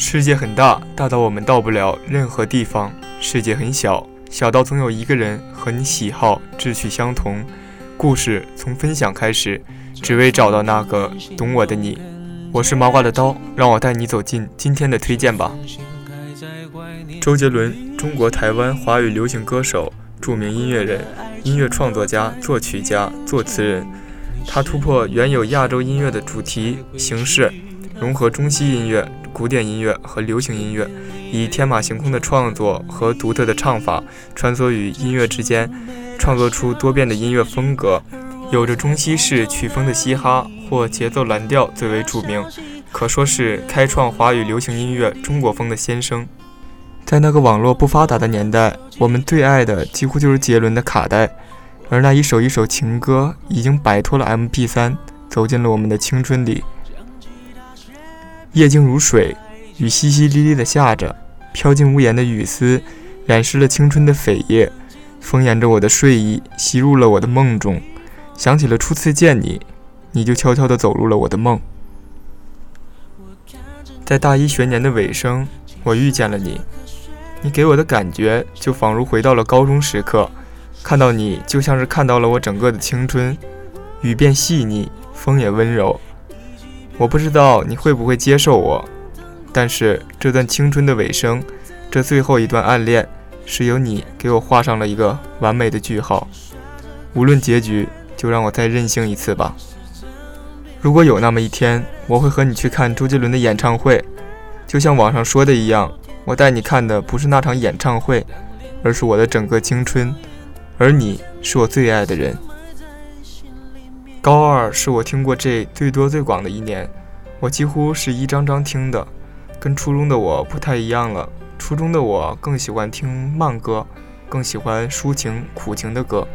世界很大，大到我们到不了任何地方；世界很小，小到总有一个人和你喜好、志趣相同。故事从分享开始，只为找到那个懂我的你。我是麻瓜的刀，让我带你走进今天的推荐吧。周杰伦，中国台湾华语流行歌手，著名音乐人、音乐创作家、作曲家、作词人。他突破原有亚洲音乐的主题形式，融合中西音乐、古典音乐和流行音乐，以天马行空的创作和独特的唱法穿梭于音乐之间，创作出多变的音乐风格。有着中西式曲风的嘻哈或节奏蓝调最为著名，可说是开创华语流行音乐中国风的先声。在那个网络不发达的年代，我们最爱的几乎就是杰伦的卡带。而那一首一首情歌已经摆脱了 MP3，走进了我们的青春里。夜静如水，雨淅淅沥沥的下着，飘进屋檐的雨丝染湿了青春的扉页，风沿着我的睡意袭入了我的梦中。想起了初次见你，你就悄悄地走入了我的梦。在大一学年的尾声，我遇见了你，你给我的感觉就仿如回到了高中时刻。看到你，就像是看到了我整个的青春，雨变细腻，风也温柔。我不知道你会不会接受我，但是这段青春的尾声，这最后一段暗恋，是由你给我画上了一个完美的句号。无论结局，就让我再任性一次吧。如果有那么一天，我会和你去看周杰伦的演唱会，就像网上说的一样，我带你看的不是那场演唱会，而是我的整个青春。而你是我最爱的人。高二是我听过这最多最广的一年，我几乎是一张张听的，跟初中的我不太一样了。初中的我更喜欢听慢歌，更喜欢抒情苦情的歌。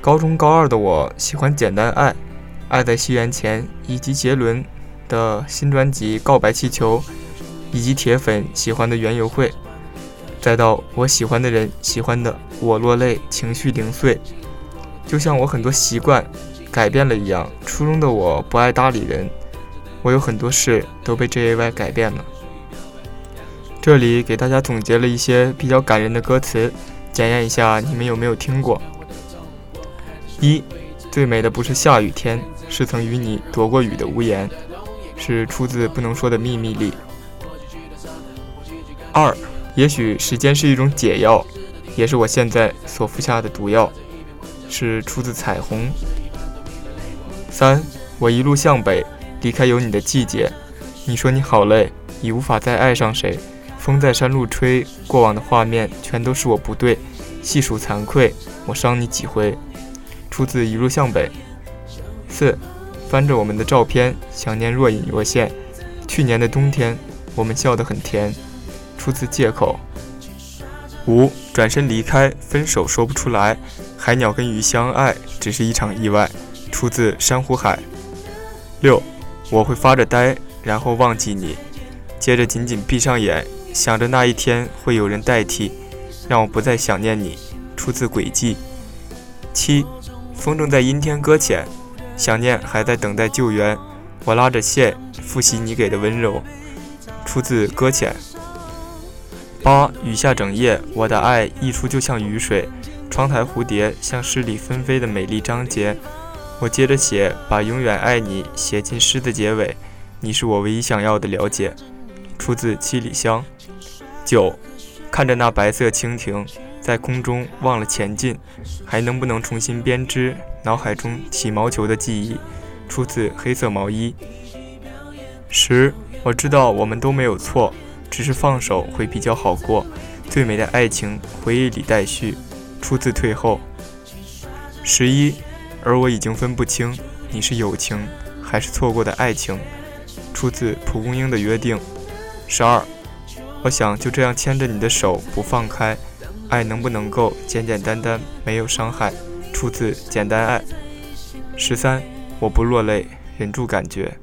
高中高二的我喜欢简单爱，爱在西元前，以及杰伦的新专辑《告白气球》，以及铁粉喜欢的园游会。再到我喜欢的人喜欢的，我落泪，情绪零碎，就像我很多习惯改变了一样。初中的我不爱搭理人，我有很多事都被 J A Y 改变了。这里给大家总结了一些比较感人的歌词，检验一下你们有没有听过。一，最美的不是下雨天，是曾与你躲过雨的屋檐，是出自不能说的秘密里。二。也许时间是一种解药，也是我现在所服下的毒药，是出自彩虹。三，我一路向北，离开有你的季节。你说你好累，已无法再爱上谁。风在山路吹，过往的画面全都是我不对。细数惭愧，我伤你几回。出自一路向北。四，翻着我们的照片，想念若隐若现。去年的冬天，我们笑得很甜。出自借口。五转身离开，分手说不出来。海鸟跟鱼相爱，只是一场意外。出自珊瑚海。六我会发着呆，然后忘记你，接着紧紧闭上眼，想着那一天会有人代替，让我不再想念你。出自轨迹。七风筝在阴天搁浅，想念还在等待救援。我拉着线，复习你给的温柔。出自搁浅。八雨下整夜，我的爱溢出就像雨水。窗台蝴蝶像诗里纷飞的美丽章节。我接着写，把永远爱你写进诗的结尾。你是我唯一想要的了解。出自七里香。九看着那白色蜻蜓在空中忘了前进，还能不能重新编织脑海中起毛球的记忆？出自黑色毛衣。十我知道我们都没有错。只是放手会比较好过。最美的爱情，回忆里待续。出自退后。十一，而我已经分不清你是友情还是错过的爱情。出自蒲公英的约定。十二，我想就这样牵着你的手不放开。爱能不能够简简单单，没有伤害？出自简单爱。十三，我不落泪，忍住感觉。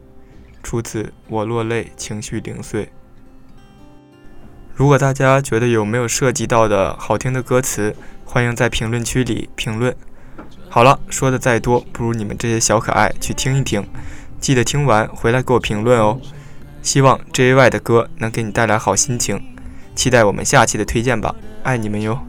出自我落泪，情绪零碎。如果大家觉得有没有涉及到的好听的歌词，欢迎在评论区里评论。好了，说的再多，不如你们这些小可爱去听一听，记得听完回来给我评论哦。希望 J A Y 的歌能给你带来好心情，期待我们下期的推荐吧，爱你们哟。